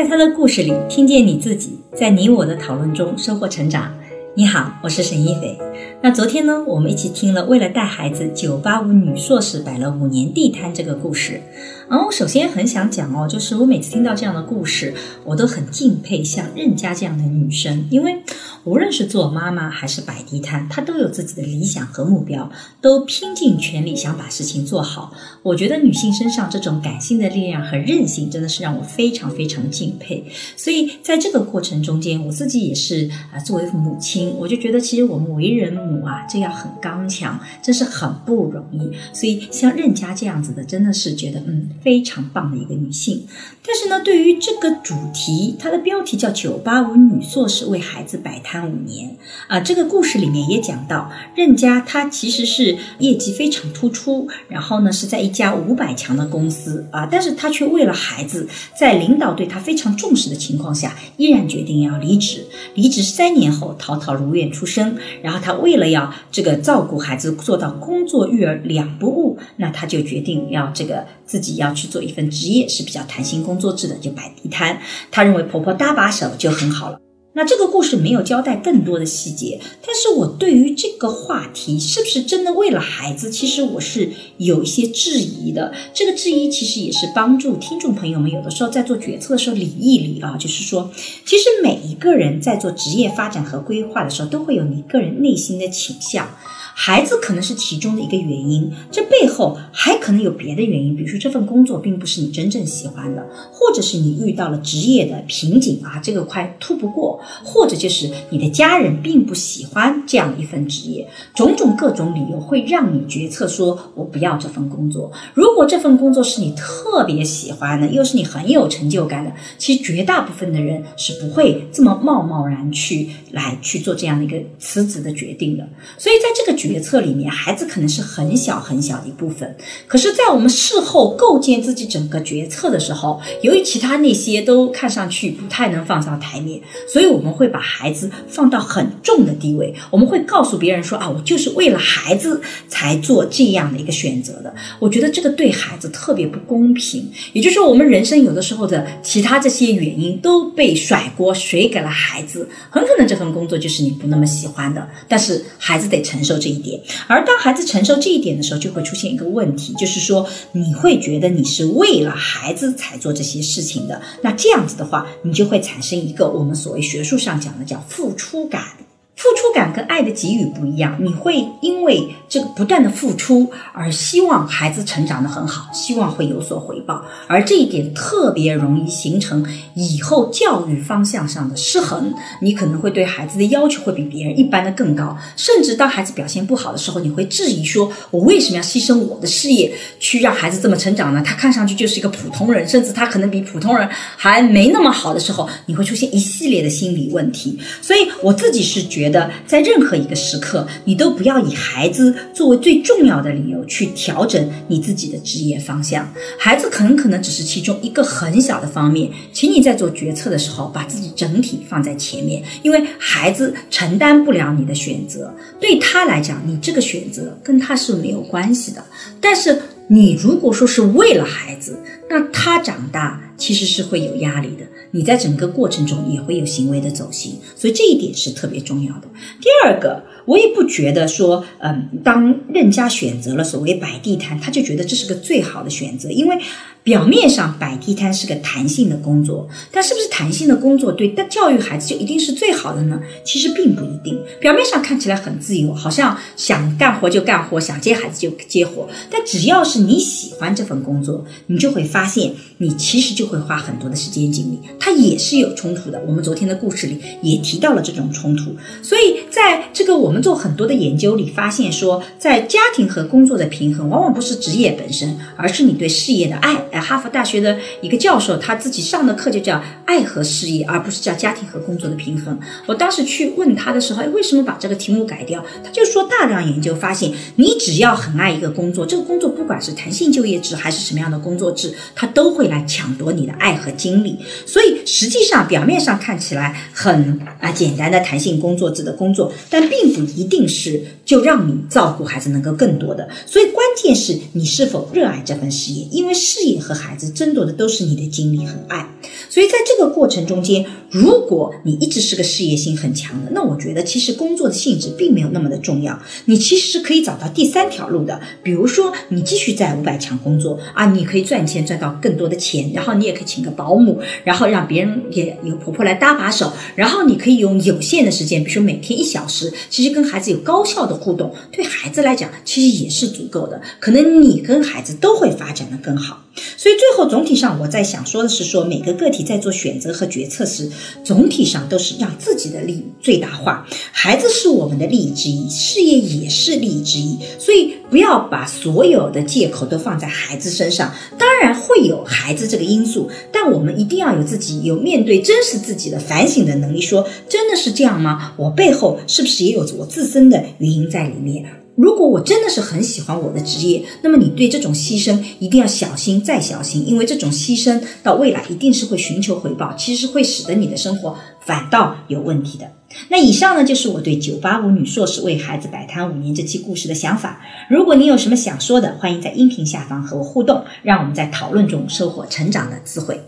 在他的故事里，听见你自己，在你我的讨论中收获成长。你好，我是沈一斐。那昨天呢，我们一起听了为了带孩子，九八五女硕士摆了五年地摊这个故事。然后我首先很想讲哦，就是我每次听到这样的故事，我都很敬佩像任家这样的女生，因为无论是做妈妈还是摆地摊，她都有自己的理想和目标，都拼尽全力想把事情做好。我觉得女性身上这种感性的力量和韧性，真的是让我非常非常敬佩。所以在这个过程中间，我自己也是啊，作为母亲，我就觉得其实我们为人母啊，这要很刚强，真是很不容易。所以像任家这样子的，真的是觉得嗯。非常棒的一个女性，但是呢，对于这个主题，它的标题叫“九八五女硕士为孩子摆摊五年”啊，这个故事里面也讲到，任家她其实是业绩非常突出，然后呢是在一家五百强的公司啊，但是她却为了孩子，在领导对她非常重视的情况下，依然决定要离职。离职三年后，淘淘如愿出生，然后她为了要这个照顾孩子，做到工作育儿两不误，那她就决定要这个自己要。去做一份职业是比较弹性工作制的，就摆地摊。她认为婆婆搭把手就很好了。那这个故事没有交代更多的细节，但是我对于这个话题是不是真的为了孩子，其实我是有一些质疑的。这个质疑其实也是帮助听众朋友们有的时候在做决策的时候理一理啊，就是说，其实每一个人在做职业发展和规划的时候，都会有你个人内心的倾向。孩子可能是其中的一个原因，这背后还可能有别的原因，比如说这份工作并不是你真正喜欢的，或者是你遇到了职业的瓶颈啊，这个快突不过，或者就是你的家人并不喜欢这样一份职业，种种各种理由会让你决策说我不要这份工作。如果这份工作是你特别喜欢的，又是你很有成就感的，其实绝大部分的人是不会这么贸贸然去来去做这样的一个辞职的决定的。所以在这个决策里面，孩子可能是很小很小的一部分，可是，在我们事后构建自己整个决策的时候，由于其他那些都看上去不太能放上台面，所以我们会把孩子放到很重的地位。我们会告诉别人说：“啊，我就是为了孩子才做这样的一个选择的。”我觉得这个对孩子特别不公平。也就是说，我们人生有的时候的其他这些原因都被甩锅甩给了孩子，很可能这份工作就是你不那么喜欢的，但是孩子得承受这一。点，而当孩子承受这一点的时候，就会出现一个问题，就是说你会觉得你是为了孩子才做这些事情的，那这样子的话，你就会产生一个我们所谓学术上讲的叫付出感。付出感跟爱的给予不一样，你会因为这个不断的付出而希望孩子成长的很好，希望会有所回报，而这一点特别容易形成以后教育方向上的失衡。你可能会对孩子的要求会比别人一般的更高，甚至当孩子表现不好的时候，你会质疑说：我为什么要牺牲我的事业去让孩子这么成长呢？他看上去就是一个普通人，甚至他可能比普通人还没那么好的时候，你会出现一系列的心理问题。所以我自己是觉。得，在任何一个时刻，你都不要以孩子作为最重要的理由去调整你自己的职业方向。孩子很可能只是其中一个很小的方面，请你在做决策的时候，把自己整体放在前面，因为孩子承担不了你的选择，对他来讲，你这个选择跟他是没有关系的。但是你如果说是为了孩子，那他长大其实是会有压力的。你在整个过程中也会有行为的走形，所以这一点是特别重要的。第二个，我也不觉得说，嗯，当任家选择了所谓摆地摊，他就觉得这是个最好的选择，因为。表面上摆地摊是个弹性的工作，但是不是弹性的工作对教育孩子就一定是最好的呢？其实并不一定。表面上看起来很自由，好像想干活就干活，想接孩子就接活。但只要是你喜欢这份工作，你就会发现你其实就会花很多的时间精力。它也是有冲突的。我们昨天的故事里也提到了这种冲突。所以在这个我们做很多的研究里发现说，在家庭和工作的平衡，往往不是职业本身，而是你对事业的爱。哎，哈佛大学的一个教授，他自己上的课就叫爱和事业，而不是叫家庭和工作的平衡。我当时去问他的时候，哎，为什么把这个题目改掉？他就说，大量研究发现，你只要很爱一个工作，这个工作不管是弹性就业制还是什么样的工作制，他都会来抢夺你的爱和精力。所以实际上表面上看起来很啊简单的弹性工作制的工作，但并不一定是就让你照顾孩子能够更多的。所以关键是你是否热爱这份事业，因为事业。和孩子争夺的都是你的精力和爱，所以在这个过程中间，如果你一直是个事业心很强的，那我觉得其实工作的性质并没有那么的重要，你其实是可以找到第三条路的。比如说，你继续在五百强工作啊，你可以赚钱赚到更多的钱，然后你也可以请个保姆，然后让别人也有婆婆来搭把手，然后你可以用有限的时间，比如说每天一小时，其实跟孩子有高效的互动，对孩子来讲其实也是足够的，可能你跟孩子都会发展的更好。所以最后总体上，我在想说的是，说每个个体在做选择和决策时，总体上都是让自己的利益最大化。孩子是我们的利益之一，事业也是利益之一。所以不要把所有的借口都放在孩子身上。当然会有孩子这个因素，但我们一定要有自己有面对真实自己的反省的能力。说真的是这样吗？我背后是不是也有我自身的原因在里面？如果我真的是很喜欢我的职业，那么你对这种牺牲一定要小心再小心，因为这种牺牲到未来一定是会寻求回报，其实会使得你的生活反倒有问题的。那以上呢，就是我对九八五女硕士为孩子摆摊五年这期故事的想法。如果你有什么想说的，欢迎在音频下方和我互动，让我们在讨论中收获成长的智慧。